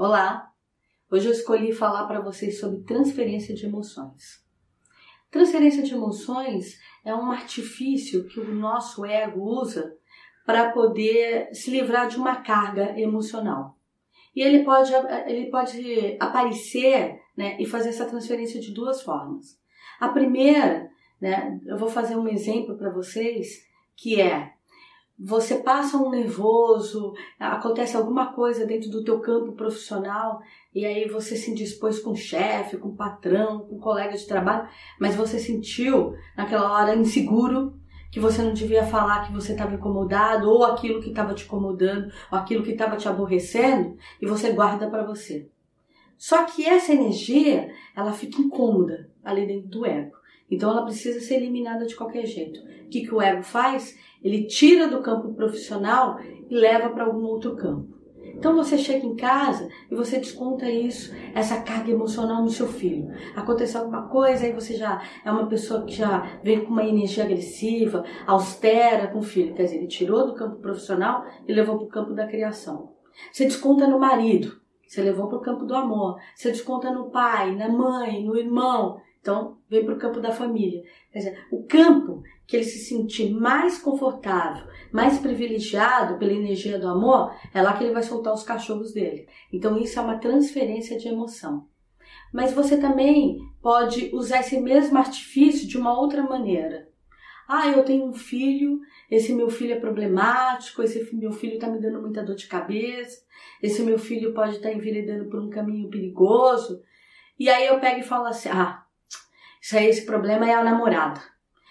Olá! Hoje eu escolhi falar para vocês sobre transferência de emoções. Transferência de emoções é um artifício que o nosso ego usa para poder se livrar de uma carga emocional. E ele pode, ele pode aparecer né, e fazer essa transferência de duas formas. A primeira, né, eu vou fazer um exemplo para vocês, que é você passa um nervoso, acontece alguma coisa dentro do teu campo profissional e aí você se indispôs com o chefe, com o patrão, com o colega de trabalho, mas você sentiu naquela hora inseguro que você não devia falar que você estava incomodado ou aquilo que estava te incomodando ou aquilo que estava te aborrecendo e você guarda para você. Só que essa energia, ela fica incômoda ali dentro do ego. Então ela precisa ser eliminada de qualquer jeito. O que, que o ego faz? Ele tira do campo profissional e leva para algum outro campo. Então você chega em casa e você desconta isso, essa carga emocional no seu filho. Aconteceu alguma coisa e você já é uma pessoa que já vem com uma energia agressiva, austera com o filho. Quer dizer, ele tirou do campo profissional e levou para o campo da criação. Você desconta no marido, você levou para o campo do amor. Você desconta no pai, na mãe, no irmão. Então, vem para o campo da família. Quer dizer, o campo que ele se sentir mais confortável, mais privilegiado pela energia do amor, é lá que ele vai soltar os cachorros dele. Então, isso é uma transferência de emoção. Mas você também pode usar esse mesmo artifício de uma outra maneira. Ah, eu tenho um filho, esse meu filho é problemático, esse meu filho está me dando muita dor de cabeça, esse meu filho pode estar tá enveredando por um caminho perigoso. E aí eu pego e falo assim: ah, isso aí, esse problema é a namorada.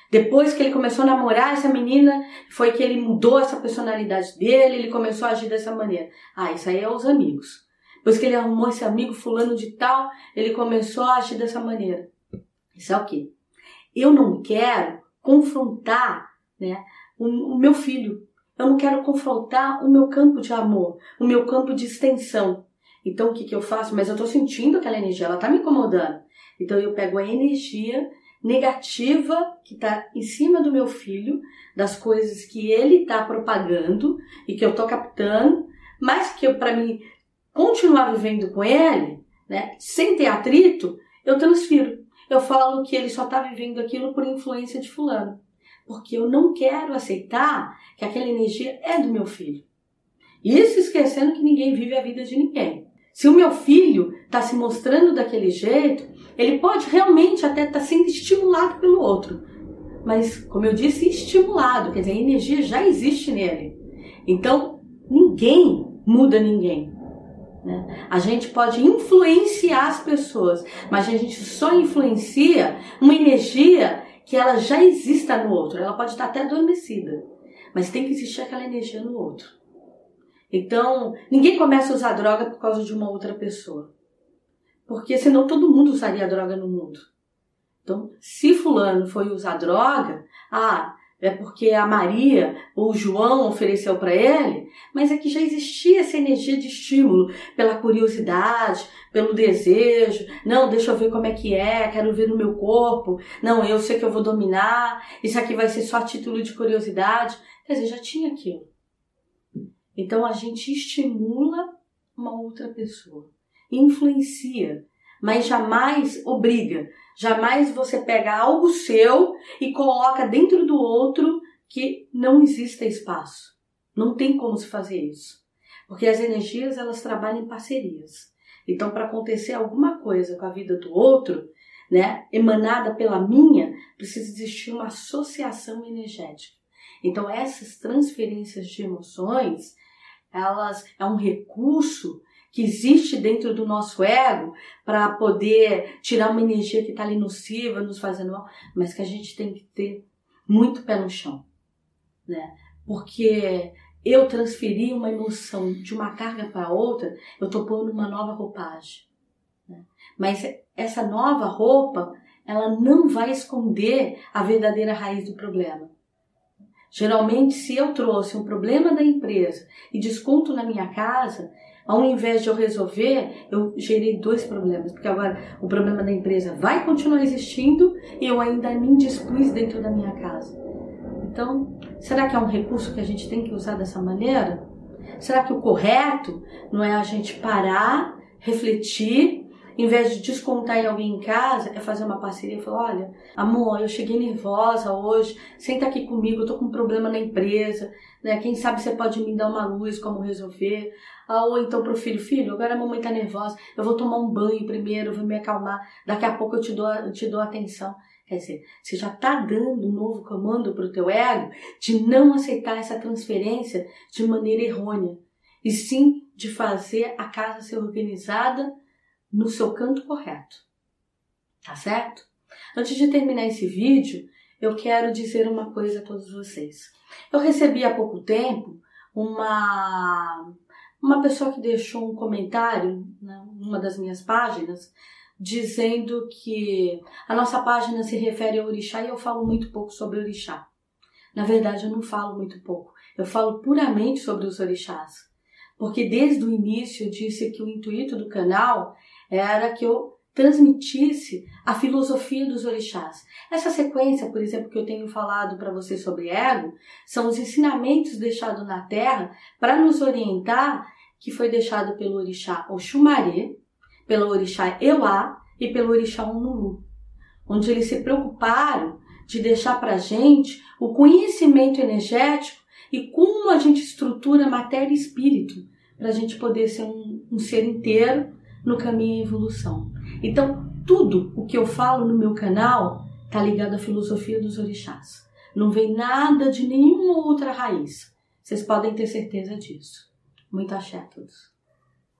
Depois que ele começou a namorar essa menina, foi que ele mudou essa personalidade dele, ele começou a agir dessa maneira. Ah, isso aí é os amigos. Depois que ele arrumou esse amigo fulano de tal, ele começou a agir dessa maneira. Isso é o quê? Eu não quero confrontar né, o, o meu filho. Eu não quero confrontar o meu campo de amor, o meu campo de extensão. Então o que, que eu faço? Mas eu estou sentindo aquela energia, ela está me incomodando. Então eu pego a energia negativa que está em cima do meu filho, das coisas que ele está propagando e que eu estou captando, mas que para mim continuar vivendo com ele, né, sem ter atrito, eu transfiro. Eu falo que ele só está vivendo aquilo por influência de fulano, porque eu não quero aceitar que aquela energia é do meu filho. Isso esquecendo que ninguém vive a vida de ninguém. Se o meu filho está se mostrando daquele jeito, ele pode realmente até estar tá sendo estimulado pelo outro. Mas, como eu disse, estimulado, quer dizer, a energia já existe nele. Então, ninguém muda ninguém. Né? A gente pode influenciar as pessoas, mas a gente só influencia uma energia que ela já exista no outro. Ela pode estar até adormecida, mas tem que existir aquela energia no outro. Então, ninguém começa a usar droga por causa de uma outra pessoa. Porque senão todo mundo usaria droga no mundo. Então, se fulano foi usar droga, ah, é porque a Maria ou o João ofereceu para ele, mas é que já existia essa energia de estímulo pela curiosidade, pelo desejo. Não, deixa eu ver como é que é, quero ver no meu corpo. Não, eu sei que eu vou dominar. Isso aqui vai ser só título de curiosidade. Quer dizer, já tinha aquilo. Então a gente estimula uma outra pessoa, influencia, mas jamais obriga. Jamais você pega algo seu e coloca dentro do outro que não exista espaço. Não tem como se fazer isso. Porque as energias elas trabalham em parcerias. Então, para acontecer alguma coisa com a vida do outro, né, emanada pela minha, precisa existir uma associação energética. Então, essas transferências de emoções, elas é um recurso que existe dentro do nosso ego para poder tirar uma energia que está ali nociva, nos fazendo mal, mas que a gente tem que ter muito pé no chão, né? Porque eu transferir uma emoção de uma carga para outra, eu estou pondo uma nova roupagem. Né? Mas essa nova roupa, ela não vai esconder a verdadeira raiz do problema. Geralmente, se eu trouxe um problema da empresa e desconto na minha casa, ao invés de eu resolver, eu gerei dois problemas, porque agora o problema da empresa vai continuar existindo e eu ainda me indispus dentro da minha casa. Então, será que é um recurso que a gente tem que usar dessa maneira? Será que o correto não é a gente parar, refletir, em vez de descontar em alguém em casa, é fazer uma parceria e falar: olha, amor, eu cheguei nervosa hoje, senta aqui comigo, eu tô com um problema na empresa, né? Quem sabe você pode me dar uma luz como resolver. Ah, ou então pro filho, filho, agora a mamãe tá nervosa, eu vou tomar um banho primeiro, vou me acalmar, daqui a pouco eu te dou, eu te dou atenção. Quer dizer, você já está dando um novo comando para o teu ego de não aceitar essa transferência de maneira errônea, e sim de fazer a casa ser organizada no seu canto correto. Tá certo? Antes de terminar esse vídeo, eu quero dizer uma coisa a todos vocês. Eu recebi há pouco tempo uma uma pessoa que deixou um comentário numa das minhas páginas dizendo que a nossa página se refere ao orixá e eu falo muito pouco sobre orixá. Na verdade, eu não falo muito pouco. Eu falo puramente sobre os orixás. Porque desde o início eu disse que o intuito do canal era que eu transmitisse a filosofia dos orixás. Essa sequência, por exemplo, que eu tenho falado para vocês sobre ego, são os ensinamentos deixados na Terra para nos orientar, que foi deixado pelo orixá Oxumaré, pelo orixá Euá e pelo orixá Unulu, onde eles se preocuparam de deixar para a gente o conhecimento energético e como a gente estrutura matéria e espírito para a gente poder ser um, um ser inteiro no caminho à evolução. Então, tudo o que eu falo no meu canal está ligado à filosofia dos orixás. Não vem nada de nenhuma outra raiz. Vocês podem ter certeza disso. Muito axé a todos.